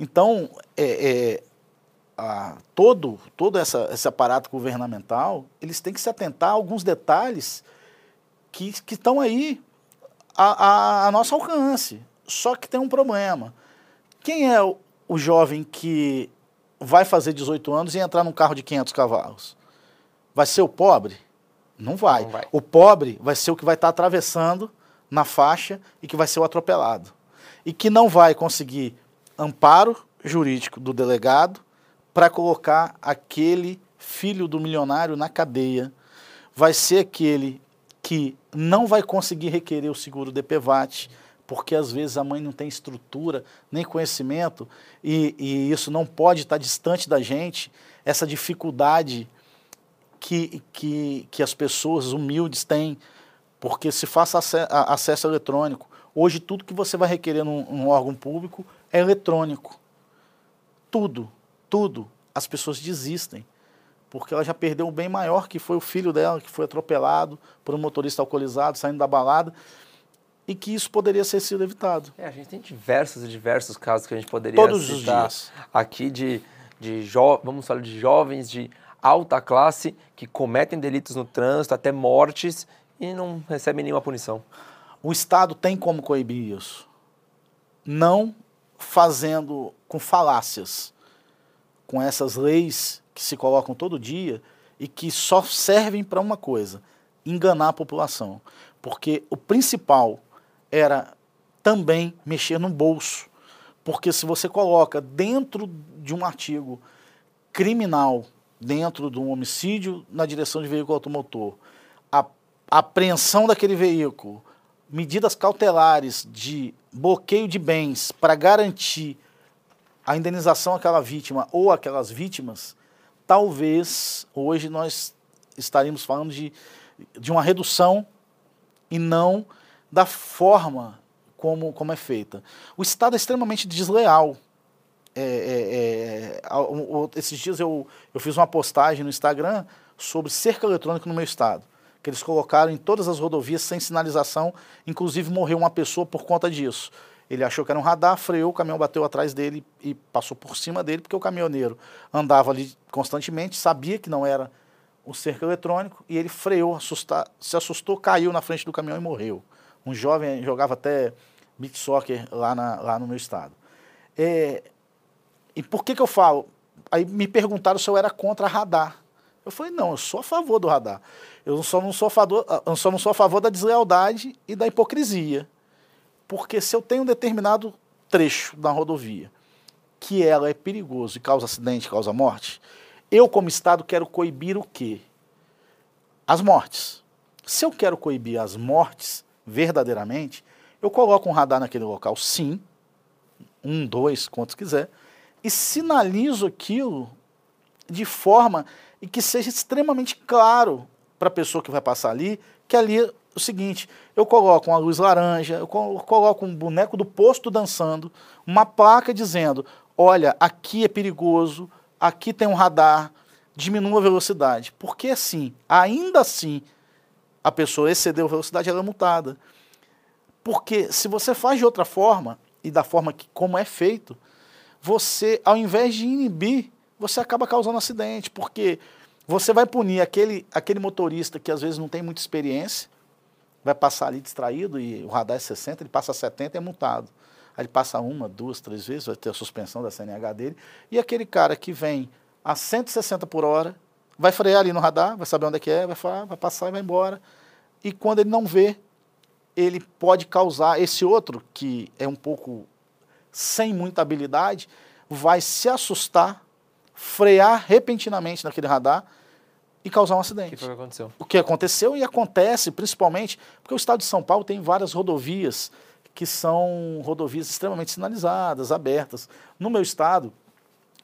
Então, é, é, a- todo, todo essa, esse aparato governamental, eles têm que se atentar a alguns detalhes que, estão aí a, a, a nosso alcance. Só que tem um problema. Quem é o, o jovem que vai fazer 18 anos e entrar num carro de 500 cavalos? Vai ser o pobre? Não vai. Não vai. O pobre vai ser o que vai estar atravessando na faixa e que vai ser o atropelado. E que não vai conseguir amparo jurídico do delegado para colocar aquele filho do milionário na cadeia. Vai ser aquele que não vai conseguir requerer o seguro DPVAT, porque às vezes a mãe não tem estrutura nem conhecimento e, e isso não pode estar distante da gente, essa dificuldade que, que, que as pessoas humildes têm, porque se faça acesso eletrônico. Hoje, tudo que você vai requerer num, num órgão público é eletrônico. Tudo, tudo. As pessoas desistem, porque ela já perdeu um bem maior, que foi o filho dela, que foi atropelado por um motorista alcoolizado, saindo da balada, e que isso poderia ser sido evitado. É, a gente tem diversos e diversos casos que a gente poderia Todos os dias. aqui de, de jo vamos falar de jovens de alta classe que cometem delitos no trânsito, até mortes, e não recebem nenhuma punição. O Estado tem como coibir isso. Não fazendo com falácias, com essas leis que se colocam todo dia e que só servem para uma coisa: enganar a população. Porque o principal era também mexer no bolso. Porque se você coloca dentro de um artigo criminal, dentro de um homicídio na direção de veículo automotor, a apreensão daquele veículo, medidas cautelares de bloqueio de bens para garantir a indenização àquela vítima ou aquelas vítimas, talvez hoje nós estaríamos falando de, de uma redução e não da forma como, como é feita. O Estado é extremamente desleal. É, é, é, esses dias eu, eu fiz uma postagem no Instagram sobre cerca eletrônica no meu estado, que eles colocaram em todas as rodovias sem sinalização, inclusive morreu uma pessoa por conta disso. Ele achou que era um radar, freou, o caminhão bateu atrás dele e passou por cima dele, porque o caminhoneiro andava ali constantemente, sabia que não era o cerco eletrônico, e ele freou, se assustou, caiu na frente do caminhão e morreu. Um jovem jogava até beat soccer lá, na, lá no meu estado. É, e por que, que eu falo? Aí me perguntaram se eu era contra radar. Eu falei, não, eu sou a favor do radar. Eu só não sou a favor, eu só não sou a favor da deslealdade e da hipocrisia. Porque se eu tenho um determinado trecho na rodovia que ela é perigoso e causa acidente, causa morte, eu como Estado quero coibir o quê? As mortes. Se eu quero coibir as mortes verdadeiramente, eu coloco um radar naquele local, sim, um, dois, quantos quiser, e sinalizo aquilo de forma e que seja extremamente claro para a pessoa que vai passar ali que ali o seguinte: eu coloco uma luz laranja, eu coloco um boneco do posto dançando, uma placa dizendo: olha, aqui é perigoso, aqui tem um radar, diminua a velocidade. Porque assim, ainda assim, a pessoa excedeu a velocidade, ela é multada. Porque se você faz de outra forma, e da forma que como é feito, você, ao invés de inibir, você acaba causando acidente, porque você vai punir aquele, aquele motorista que às vezes não tem muita experiência, vai passar ali distraído e o radar é 60, ele passa 70 e é multado. Aí ele passa uma, duas, três vezes, vai ter a suspensão da CNH dele. E aquele cara que vem a 160 por hora, vai frear ali no radar, vai saber onde é que é, vai, falar, vai passar e vai embora. E quando ele não vê, ele pode causar esse outro, que é um pouco sem muita habilidade, vai se assustar, frear repentinamente naquele radar e causar um acidente. O que, que aconteceu? O que aconteceu e acontece principalmente porque o estado de São Paulo tem várias rodovias que são rodovias extremamente sinalizadas, abertas. No meu estado,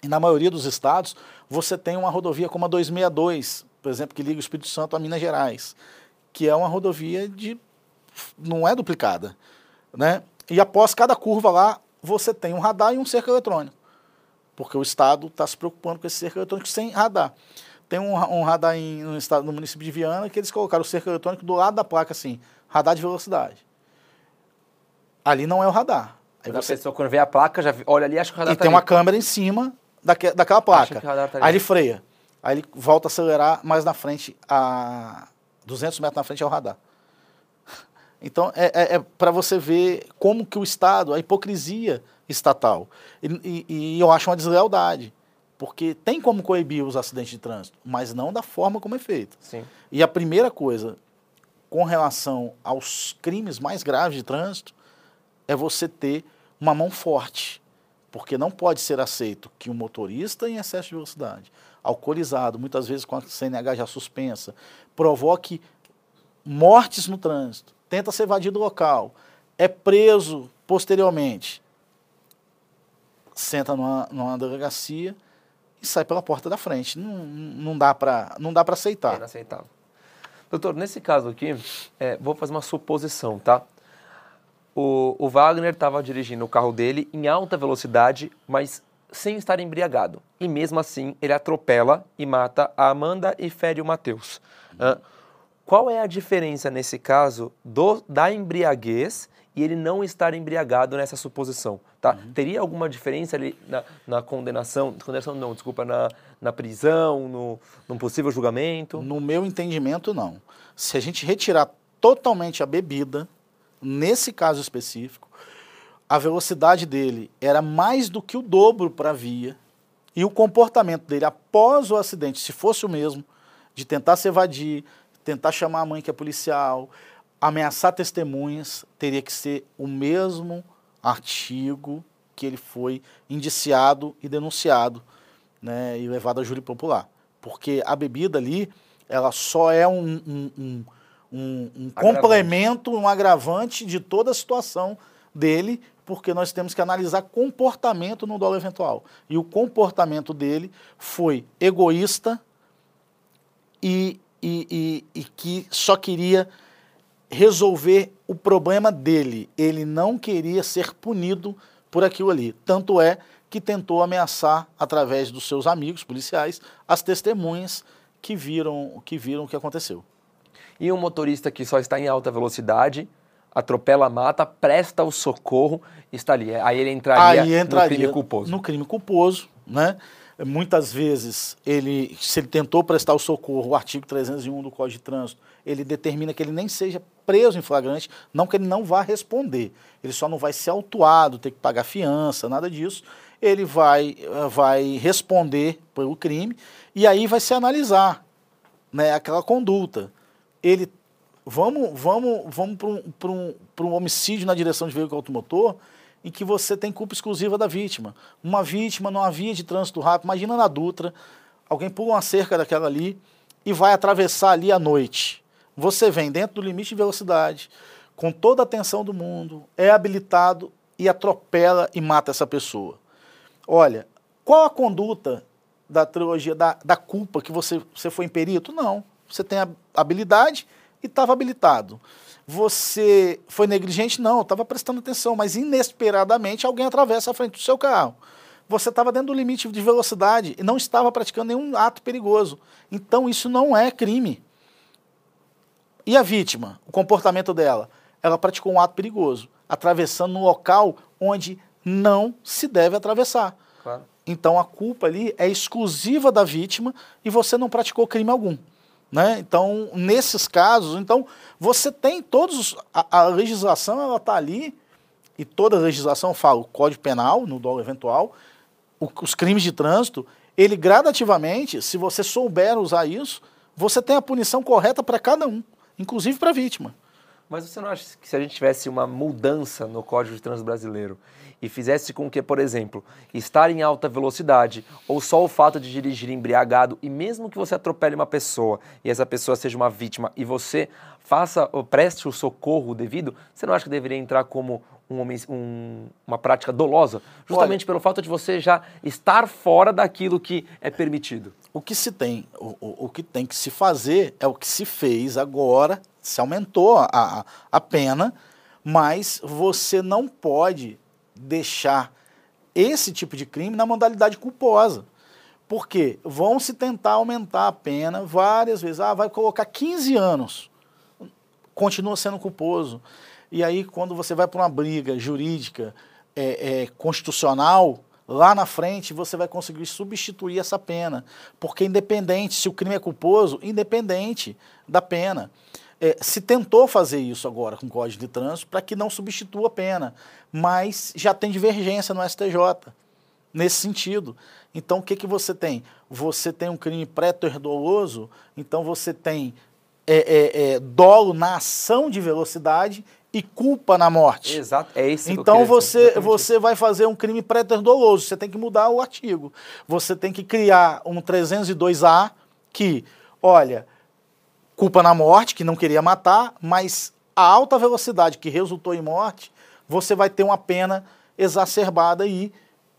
e na maioria dos estados, você tem uma rodovia como a 262, por exemplo, que liga o Espírito Santo a Minas Gerais, que é uma rodovia de não é duplicada, né? E após cada curva lá, você tem um radar e um cerco eletrônico, porque o estado está se preocupando com esse cerco eletrônico sem radar. Tem um, um radar em, no, estado, no município de Viana que eles colocaram o cerco eletrônico do lado da placa, assim, radar de velocidade. Ali não é o radar. Aí você... A pessoa, quando vê a placa, já olha ali acha que o radar E tá tem ali. uma câmera em cima daque, daquela placa. Tá aí ele freia. Aí ele volta a acelerar mais na frente, a 200 metros na frente é o radar. Então, é, é, é para você ver como que o Estado, a hipocrisia estatal. E, e, e, eu acho uma deslealdade. Porque tem como coibir os acidentes de trânsito, mas não da forma como é feito. Sim. E a primeira coisa, com relação aos crimes mais graves de trânsito, é você ter uma mão forte. Porque não pode ser aceito que um motorista em excesso de velocidade, alcoolizado, muitas vezes com a CNH já suspensa, provoque mortes no trânsito tenta se evadir do local, é preso posteriormente, senta numa, numa delegacia e sai pela porta da frente. Não, não dá para aceitar. É inaceitável. Doutor, nesse caso aqui, é, vou fazer uma suposição, tá? O, o Wagner estava dirigindo o carro dele em alta velocidade, mas sem estar embriagado. E mesmo assim, ele atropela e mata a Amanda e fere o Matheus. Uh, qual é a diferença nesse caso do, da embriaguez e ele não estar embriagado nessa suposição? Tá? Uhum. Teria alguma diferença ali na, na, condenação? Condenação não, desculpa, na, na prisão, no, num possível julgamento? No meu entendimento, não. Se a gente retirar totalmente a bebida, nesse caso específico, a velocidade dele era mais do que o dobro para a via e o comportamento dele após o acidente, se fosse o mesmo, de tentar se evadir, tentar chamar a mãe que é policial, ameaçar testemunhas, teria que ser o mesmo artigo que ele foi indiciado e denunciado né, e levado a júri popular. Porque a bebida ali, ela só é um, um, um, um, um complemento, um agravante de toda a situação dele, porque nós temos que analisar comportamento no dolo eventual. E o comportamento dele foi egoísta e e, e, e que só queria resolver o problema dele. Ele não queria ser punido por aquilo ali. Tanto é que tentou ameaçar, através dos seus amigos policiais, as testemunhas que viram, que viram o que aconteceu. E um motorista que só está em alta velocidade, atropela a mata, presta o socorro, está ali. Aí ele entraria, Aí entraria no crime culposo. No crime culposo, né? Muitas vezes, ele, se ele tentou prestar o socorro, o artigo 301 do Código de Trânsito, ele determina que ele nem seja preso em flagrante, não que ele não vá responder. Ele só não vai ser autuado, ter que pagar fiança, nada disso. Ele vai, eh, vai responder pelo crime e aí vai se analisar né, aquela conduta. Ele vamos, vamos, vamos para um, um, um homicídio na direção de veículo automotor em que você tem culpa exclusiva da vítima. Uma vítima numa via de trânsito rápido, imagina na Dutra, alguém pula uma cerca daquela ali e vai atravessar ali à noite. Você vem dentro do limite de velocidade, com toda a atenção do mundo, é habilitado e atropela e mata essa pessoa. Olha, qual a conduta da trilogia da, da culpa que você, você foi em perito? Não. Você tem habilidade e estava habilitado. Você foi negligente? Não, estava prestando atenção, mas inesperadamente alguém atravessa a frente do seu carro. Você estava dentro do limite de velocidade e não estava praticando nenhum ato perigoso. Então isso não é crime. E a vítima, o comportamento dela? Ela praticou um ato perigoso, atravessando um local onde não se deve atravessar. Claro. Então a culpa ali é exclusiva da vítima e você não praticou crime algum. Né? Então, nesses casos, então você tem todos a, a legislação ela está ali e toda a legislação fala o Código Penal no dolo eventual, o, os crimes de trânsito, ele gradativamente, se você souber usar isso, você tem a punição correta para cada um, inclusive para a vítima. Mas você não acha que se a gente tivesse uma mudança no Código de Trânsito Brasileiro e fizesse com que, por exemplo, estar em alta velocidade ou só o fato de dirigir embriagado e mesmo que você atropele uma pessoa e essa pessoa seja uma vítima e você faça preste o socorro devido, você não acha que deveria entrar como um, um, uma prática dolosa, justamente Olha, pelo fato de você já estar fora daquilo que é permitido? O que se tem, o, o, o que tem que se fazer é o que se fez agora se aumentou a, a pena, mas você não pode deixar esse tipo de crime na modalidade culposa. Porque vão se tentar aumentar a pena várias vezes. Ah, vai colocar 15 anos. Continua sendo culposo. E aí, quando você vai para uma briga jurídica é, é, constitucional, lá na frente você vai conseguir substituir essa pena. Porque independente, se o crime é culposo, independente da pena. É, se tentou fazer isso agora com o Código de Trânsito para que não substitua a pena, mas já tem divergência no STJ nesse sentido. Então, o que, que você tem? Você tem um crime pré-doloso, então você tem é, é, é, dolo na ação de velocidade e culpa na morte. Exato, é esse Então você, você vai fazer um crime pré-doloso, você tem que mudar o artigo. Você tem que criar um 302A que, olha, culpa na morte, que não queria matar, mas a alta velocidade que resultou em morte, você vai ter uma pena exacerbada aí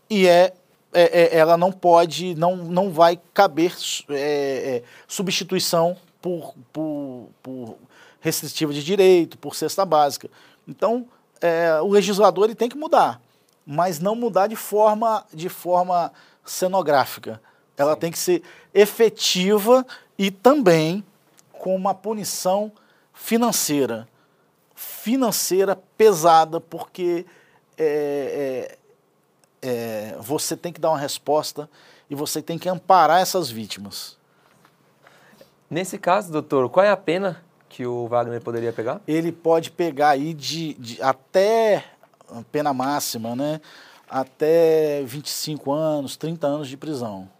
e é, é, é ela não pode, não, não vai caber é, é, substituição por, por, por restritiva de direito, por cesta básica. Então, é, o legislador ele tem que mudar, mas não mudar de forma, de forma cenográfica. Ela Sim. tem que ser efetiva e também com uma punição financeira. Financeira pesada, porque é, é, é, você tem que dar uma resposta e você tem que amparar essas vítimas. Nesse caso, doutor, qual é a pena que o Wagner poderia pegar? Ele pode pegar aí de, de até pena máxima, né? Até 25 anos, 30 anos de prisão.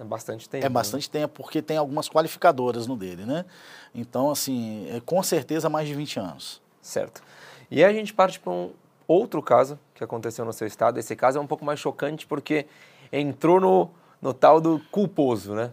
É bastante tempo. É né? bastante né? tempo, porque tem algumas qualificadoras no dele, né? Então, assim, é com certeza mais de 20 anos. Certo. E aí a gente parte para um outro caso que aconteceu no seu estado. Esse caso é um pouco mais chocante porque entrou no, no tal do culposo, né?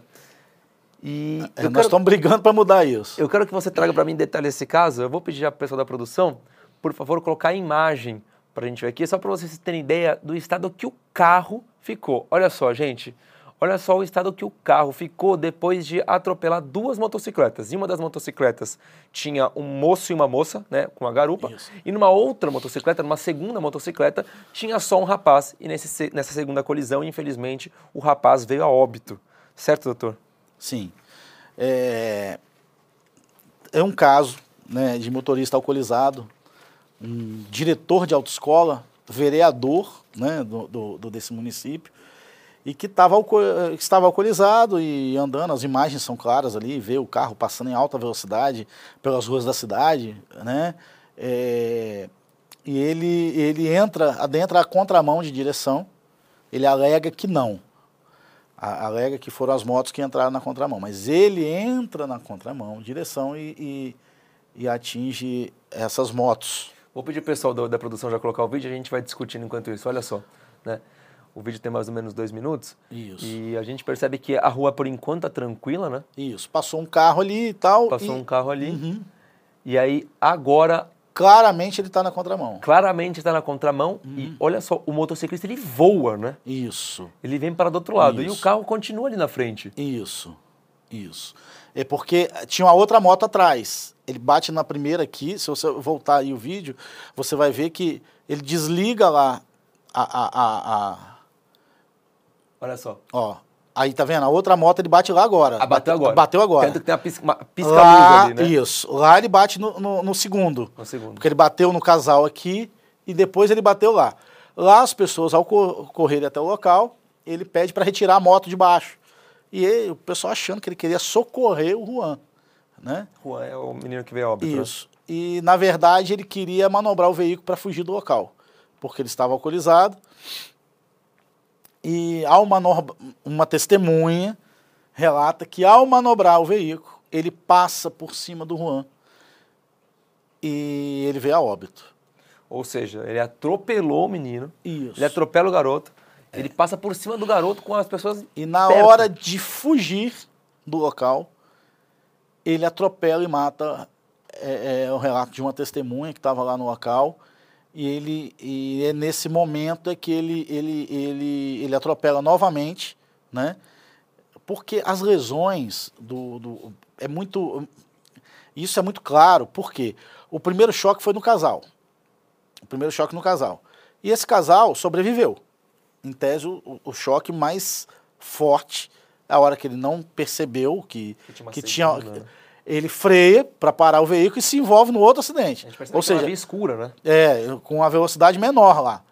E é, nós quero, estamos brigando para mudar isso. Eu quero que você traga para mim detalhes desse caso. Eu vou pedir à pessoa da produção, por favor, colocar a imagem para a gente ver aqui, só para vocês terem ideia do estado que o carro ficou. Olha só, gente. Olha só o estado que o carro ficou depois de atropelar duas motocicletas. Em uma das motocicletas tinha um moço e uma moça, né, com uma garupa. Isso. E numa outra motocicleta, numa segunda motocicleta, tinha só um rapaz. E nesse, se- nessa segunda colisão, infelizmente, o rapaz veio a óbito. Certo, doutor? Sim. É, é um caso né, de motorista alcoolizado, um diretor de autoescola, vereador né, do, do- desse município, e que tava, alco- estava alcoolizado e andando, as imagens são claras ali, vê o carro passando em alta velocidade pelas ruas da cidade, né? É, e ele, ele entra, adentra a contramão de direção, ele alega que não, a- alega que foram as motos que entraram na contramão, mas ele entra na contramão, direção e, e, e atinge essas motos. Vou pedir pro pessoal do- da produção já colocar o vídeo e a gente vai discutindo enquanto isso. Olha só, né? O vídeo tem mais ou menos dois minutos. Isso. E a gente percebe que a rua, por enquanto, tá tranquila, né? Isso, passou um carro ali e tal. Passou e um carro ali. Uhum. E aí, agora, Claramente ele está na contramão. claramente está na contramão. Uhum. E olha só, o motociclista, ele voa, né? Isso, Ele vem para do outro lado. E o Isso. carro continua ali na frente. isso, isso. É porque tinha uma outra moto atrás. Ele bate na primeira aqui, se você voltar aí o vídeo, você vai ver que ele desliga lá a, a, a, a- Olha só. ó, aí tá vendo? A outra moto ele bate lá agora. Ah, bateu agora. Bateu agora. Tanto que tem a pisca- uma pisca-luz lá, ali, né? Isso. Lá ele bate no, no, no segundo. No segundo. Porque ele bateu no casal aqui e depois ele bateu lá. Lá as pessoas, ao co- correrem até o local, ele pede para retirar a moto de baixo. E ele- o pessoal achando que ele queria socorrer o Juan. Né? Juan é o menino que veio a óbito. né? Isso. E, na verdade, ele queria manobrar o veículo para fugir do local. Porque ele estava alcoolizado. E ao manobra, uma testemunha relata que ao manobrar o veículo, ele passa por cima do Juan. E ele veio a óbito. Ou seja, ele atropelou o menino. Isso. Ele atropela o garoto. Ele passa por cima do garoto com as pessoas. E na perto. hora de fugir do local, ele atropela e mata. É, é o relato de uma testemunha que estava lá no local. E, ele, e é nesse momento é que ele, ele, ele, ele atropela novamente, né? Porque as lesões do, do. É muito. Isso é muito claro, porque o primeiro choque foi no casal. O primeiro choque no casal. E esse casal sobreviveu em tese, o, o choque mais forte, a hora que ele não percebeu que, Que tinha que tinha. Ele freia para parar o veículo e se envolve no outro acidente. A gente Ou é uma seja, via escura, né? é, com a velocidade menor lá.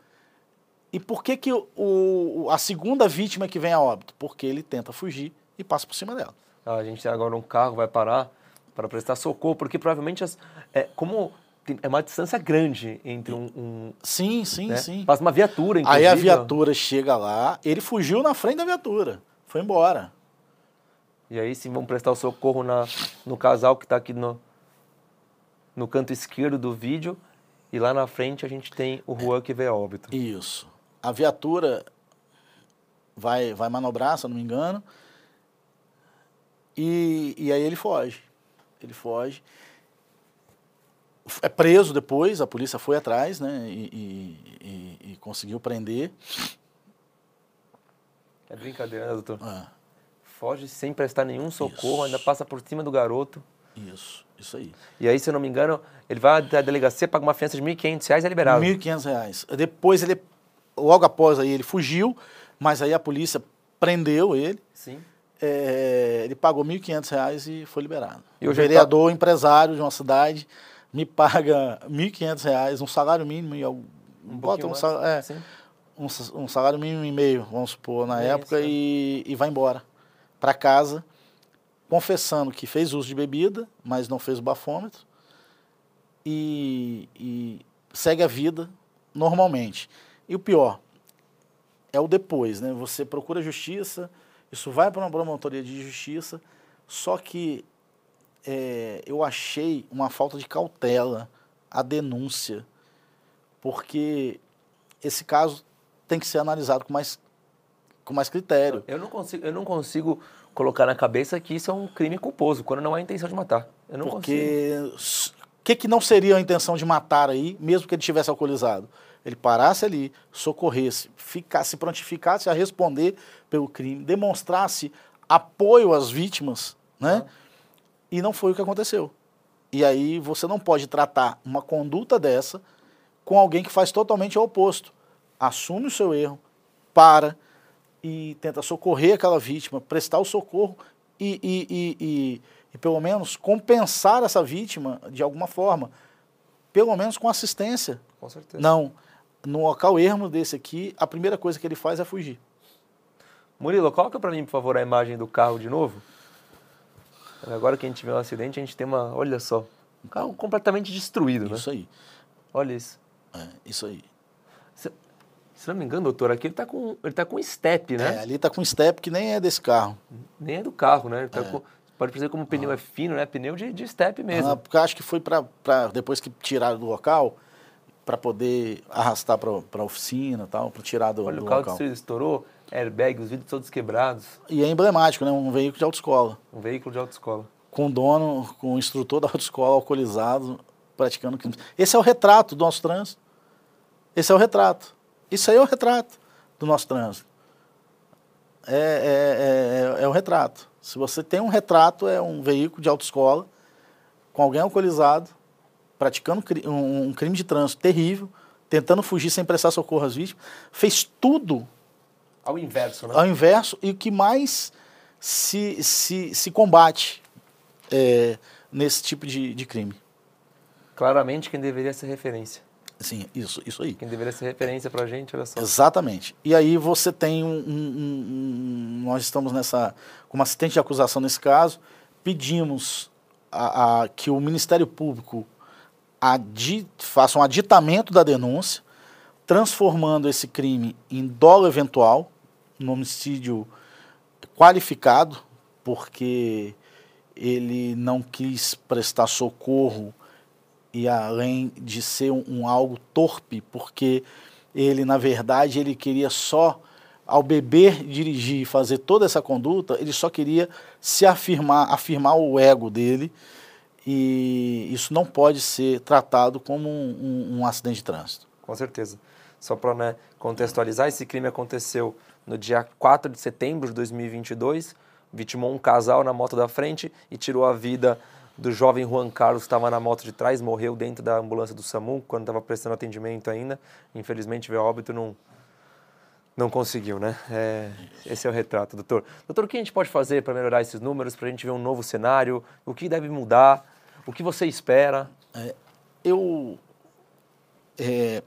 E por que, que o, a segunda vítima que vem a óbito? Porque ele tenta fugir e passa por cima dela. A gente agora um carro vai parar para prestar socorro, porque provavelmente as, é, como tem- é uma distância grande entre um, um Sim, sim, né? sim. passa uma viatura, inclusive. Aí a viatura chega lá, ele fugiu na frente da viatura, foi embora. E aí sim vamos prestar o socorro na, no casal que está aqui no, no canto esquerdo do vídeo. E lá na frente a gente tem o Juan que veio a óbito. Isso. A viatura vai, vai manobrar, se eu não me engano. E, e aí ele foge. Ele foge. É preso depois, a polícia foi atrás, né? E, e- e- conseguiu prender. É brincadeira, né, doutor? Ah, Foge sem prestar nenhum socorro, Isso. ainda passa por cima do garoto. isso, isso aí. E aí, se eu não me engano, ele vai até a delegacia, paga uma fiança de 1.500 reais e é liberado. 1.500 reais. Depois ele, logo após aí ele fugiu, mas aí a polícia prendeu ele. Sim. É, ele pagou 1.500 reais e foi liberado. E o ele vereador, empresário de uma cidade, me paga 1.500 reais, um salário mínimo, e Um bota um, mais, sal- é, um, sa- salário mínimo e meio, vamos supor, na É época, isso, e, e vai embora para casa, confessando que fez uso de bebida, mas não fez o bafômetro, e, e segue a vida normalmente. E o pior é o depois, né? Você procura justiça, isso vai para uma promotoria de justiça, só que é, eu achei uma falta de cautela a denúncia, porque esse caso tem que ser analisado com mais, com mais critério. Eu não, consigo, eu não consigo colocar na cabeça que isso é um crime culposo, quando não há intenção de matar. Eu não consigo. Porque s- que, que não seria a intenção de matar aí, mesmo que ele estivesse alcoolizado? Ele parasse ali, socorresse, ficasse, prontificasse a responder pelo crime, demonstrasse apoio às vítimas, né? E não foi o que aconteceu. E aí você não pode tratar uma conduta dessa com alguém que faz totalmente o oposto. Assume o seu erro, para e tenta socorrer aquela vítima, prestar o socorro e, e, e, e, pelo menos compensar essa vítima de alguma forma, pelo menos com assistência. Com certeza. Não, no local ermo desse aqui, a primeira coisa que ele faz é fugir. Murilo, coloca para mim, por favor, a imagem do carro de novo. Agora que a gente vê um acidente, a gente tem uma. Olha só. Um carro completamente destruído, né? Isso aí. Olha isso. É, isso aí. Se, não me engano, doutor, aqui ele tá com, ele tá com step, né? É, ali tá com step que nem é desse carro. Nem é do carro, né? Ele tá É. com- pode dizer como o pneu é fino, né? Pneu de, de step mesmo. Ah, porque acho que foi para depois que tiraram do local, para poder arrastar para a oficina e tal, para tirar do, Olha, do o carro local. destruído, estourou, airbag, os vidros todos quebrados. E é emblemático, né? Um veículo de autoescola. Um veículo de autoescola. Com o dono, com o instrutor da autoescola alcoolizado, praticando crime. Esse é o retrato do nosso trânsito. Esse é o retrato. Isso aí é o retrato do nosso trânsito. É, é, é, é o retrato. Se você tem um retrato, é um veículo de autoescola com alguém alcoolizado, praticando um, um crime de trânsito terrível, tentando fugir sem prestar socorro às vítimas, fez tudo Ao inverso, né? ao inverso e o que mais se, se, se combate é, nesse tipo de, de crime. Claramente quem deveria ser referência. Sim, isso, isso aí. Quem deveria ser referência pra gente, olha só. Exatamente. E aí você tem um, um- um- um- Nós estamos nessa. como assistente de acusação nesse caso, pedimos a, a- que o Ministério Público adi, faça um aditamento da denúncia, transformando esse crime em dolo eventual, um homicídio qualificado, porque ele não quis prestar socorro e além de ser um, um algo torpe, porque ele na verdade ele queria só ao beber, dirigir e fazer toda essa conduta, ele só queria se afirmar, afirmar o ego dele e isso não pode ser tratado como um, um- um acidente de trânsito. Com certeza. Só para né, contextualizar, esse crime aconteceu no dia 4 de setembro de 2022, vitimou um casal na moto da frente e tirou a vida do jovem Juan Carlos que estava na moto de trás, morreu dentro da ambulância do SAMU quando estava prestando atendimento ainda. Infelizmente veio óbito não, não conseguiu, né? É, esse é o retrato, doutor. Doutor, o que a gente pode fazer para melhorar esses números, para a gente ver um novo cenário? O que deve mudar? O que você espera? eu é,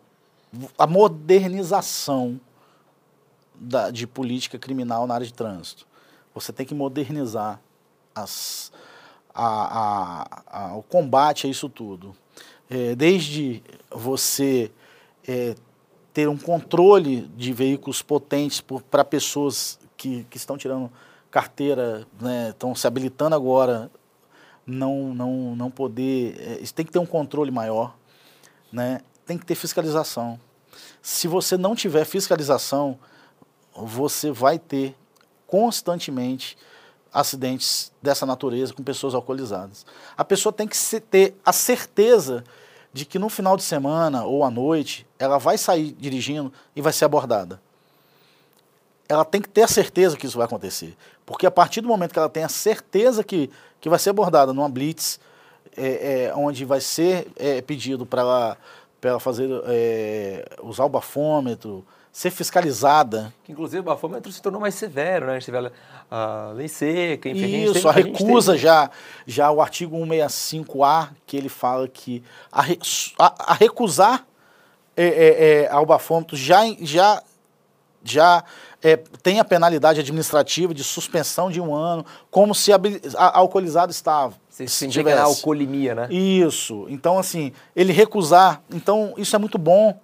a modernização da- de política criminal na área de trânsito. Você tem que modernizar as, a- a- a- o combate a isso tudo. É, desde você é, ter um controle de veículos potentes para pessoas que, que estão tirando carteira, né, estão se habilitando agora não, não, não poder. É, tem que ter um controle maior, né? tem que ter fiscalização. Se você não tiver fiscalização, você vai ter constantemente acidentes dessa natureza com pessoas alcoolizadas. A pessoa tem que ter a certeza de que no final de semana ou à noite ela vai sair dirigindo e vai ser abordada ela tem que ter a certeza que isso vai acontecer. Porque a partir do momento que ela tem a certeza que, que vai ser abordada numa blitz, é, é, onde vai ser é, pedido para ela, ela fazer, é, usar o bafômetro, ser fiscalizada. Que, inclusive o bafômetro se tornou mais severo, né? A gente teve a, a lei seca, enfim. Isso, teve- a gente recusa teve- já, já o artigo 165A, que ele fala que a, a- a recusar é, é, é, ao bafômetro já, já, já é, tem a penalidade administrativa de suspensão de um ano, como se a, a, alcoolizado estava. Se se tivesse. alcoolimia, né? Isso. Então, assim, ele recusar. Então, isso é muito bom.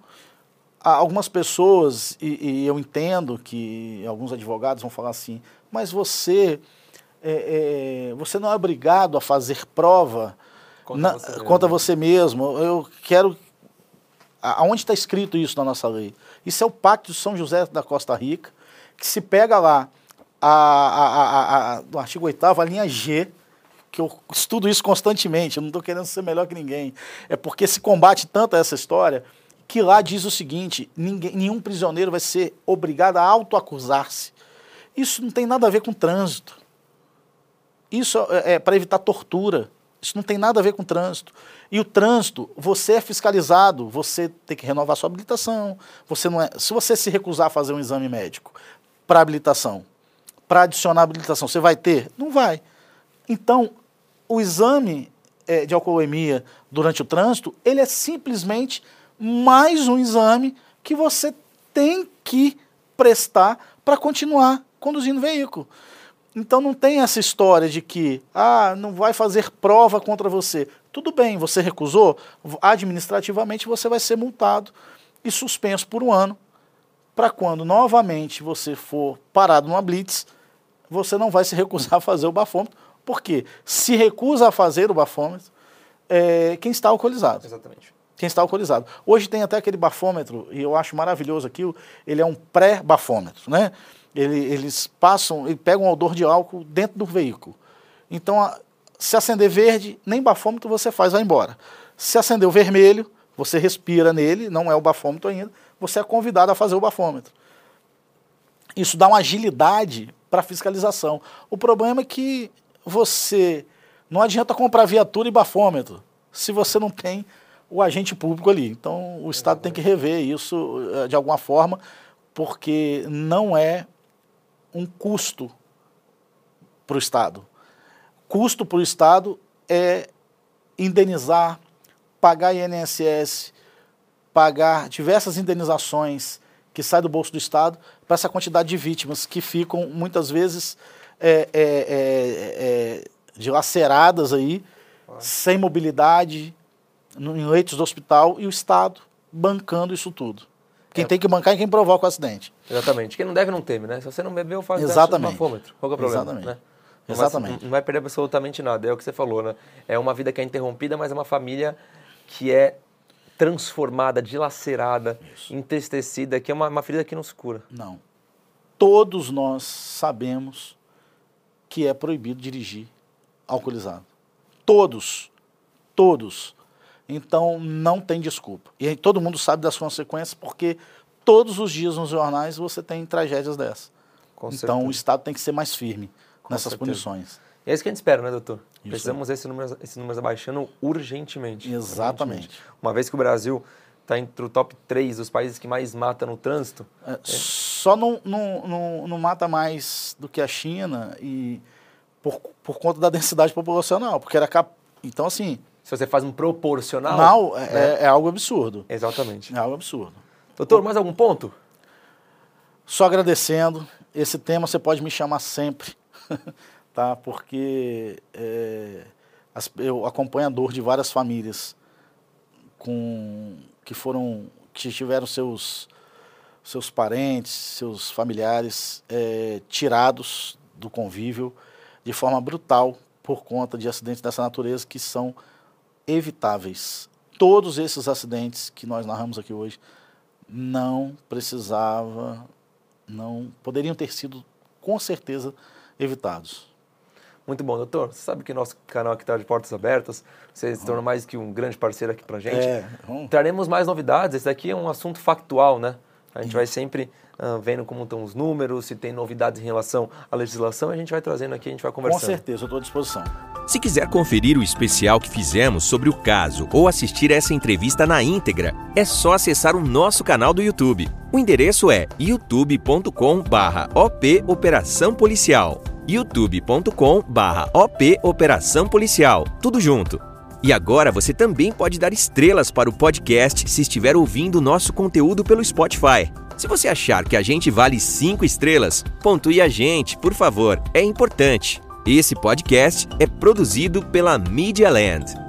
Algumas pessoas, e, e eu entendo que alguns advogados vão falar assim, mas você, é, é, você não é obrigado a fazer prova Contra na- você mesmo. contra você mesmo. Eu quero. Aonde está escrito isso na nossa lei? Isso é o Pacto de São José da Costa Rica, que se pega lá a, a, a- no artigo 8 a linha G, que eu estudo isso constantemente, eu não estou querendo ser melhor que ninguém. É porque se combate tanto essa história que lá diz o seguinte: ninguém, nenhum prisioneiro vai ser obrigado a autoacusar-se. Isso não tem nada a ver com trânsito. Isso é, é para evitar tortura. Isso não tem nada a ver com trânsito. E o trânsito, você é fiscalizado, você tem que renovar sua habilitação. Você não é, se você se recusar a fazer um exame médico para habilitação, para adicionar habilitação, você vai ter? Não vai. Então, o exame é, de alcoolemia durante o trânsito, ele é simplesmente mais um exame que você tem que prestar para continuar conduzindo o veículo. Então não tem essa história de que, ah, não vai fazer prova contra você. Tudo bem, você recusou, administrativamente você vai ser multado e suspenso por um ano, para quando novamente você for parado numa blitz, você não vai se recusar a fazer o bafômetro, porque se recusa a fazer o bafômetro, é quem está alcoolizado. Exatamente. Quem está alcoolizado. Hoje tem até aquele bafômetro, e eu acho maravilhoso aquilo, ele é um pré-bafômetro, né? Ele, eles passam e pegam um odor de álcool dentro do veículo. Então, a, se acender verde, nem bafômetro você faz, vai embora. Se acender o vermelho, você respira nele, não é o bafômetro ainda, você é convidado a fazer o bafômetro. Isso dá uma agilidade para a fiscalização. O problema é que você não adianta comprar viatura e bafômetro se você não tem o agente público ali. Então, o Estado tem que rever isso eh, de alguma forma, porque não é um custo para o Estado. Custo para o Estado é indenizar, pagar INSS, pagar diversas indenizações que saem do bolso do Estado para essa quantidade de vítimas que ficam muitas vezes é, é, é, é dilaceradas aí, sem mobilidade, em leitos do hospital e o Estado bancando isso tudo. Quem é. tem que bancar é quem provoca o acidente. Exatamente. Quem não deve não teme, né? Se você não bebeu, faz Exatamente. teste bafômetro. Qual é o problema? Exatamente. Né? Não Exatamente. Vai, não vai perder absolutamente nada. É o que você falou, né? É uma vida que é interrompida, mas é uma família que é transformada, dilacerada, Isso. entristecida, que é uma, uma ferida que não se cura. Não. Todos nós sabemos que é proibido dirigir alcoolizado. Todos. Todos. Então não tem desculpa. E todo mundo sabe das consequências porque todos os dias nos jornais você tem tragédias dessas. Com então certeza. o Estado tem que ser mais firme Com nessas certeza. punições. E é isso que a gente espera, né, doutor? Isso. Precisamos esse número, esse número abaixando urgentemente. Exatamente. Urgentemente. Uma vez que o Brasil está entre o top 3 dos países que mais mata no trânsito. É, é... Só não, não, não, não, mata mais do que a China e por, por conta da densidade populacional, porque era cap... então assim se você faz um proporcional. Não, é, né? é, é algo absurdo. Exatamente. É algo absurdo. Doutor, mais algum ponto? Só agradecendo. Esse tema você pode me chamar sempre, tá? Porque é, as, eu acompanho a dor de várias famílias com que foram que tiveram seus seus parentes, seus familiares é, tirados do convívio de forma brutal por conta de acidentes dessa natureza que são evitáveis. Todos esses acidentes que nós narramos aqui hoje não precisava, não poderiam ter sido com certeza evitados. Muito bom, doutor. Você sabe que nosso canal aqui está de portas abertas. Você se torna mais que um grande parceiro aqui para gente. É, Traremos mais novidades. Esse daqui é um assunto factual, né? A gente vai sempre uh, vendo como estão os números, se tem novidades em relação à legislação, a gente vai trazendo aqui, a gente vai conversando. Com certeza, eu estou à disposição. Se quiser conferir o especial que fizemos sobre o caso ou assistir essa entrevista na íntegra, é só acessar o nosso canal do YouTube. O endereço é youtube.com/op Operação Policial. youtube.com/op Operação Policial. Tudo junto. E agora você também pode dar estrelas para o podcast se estiver ouvindo nosso conteúdo pelo Spotify. Se você achar que a gente vale 5 estrelas, pontue a gente, por favor, é importante. Esse podcast é produzido pela Media Land.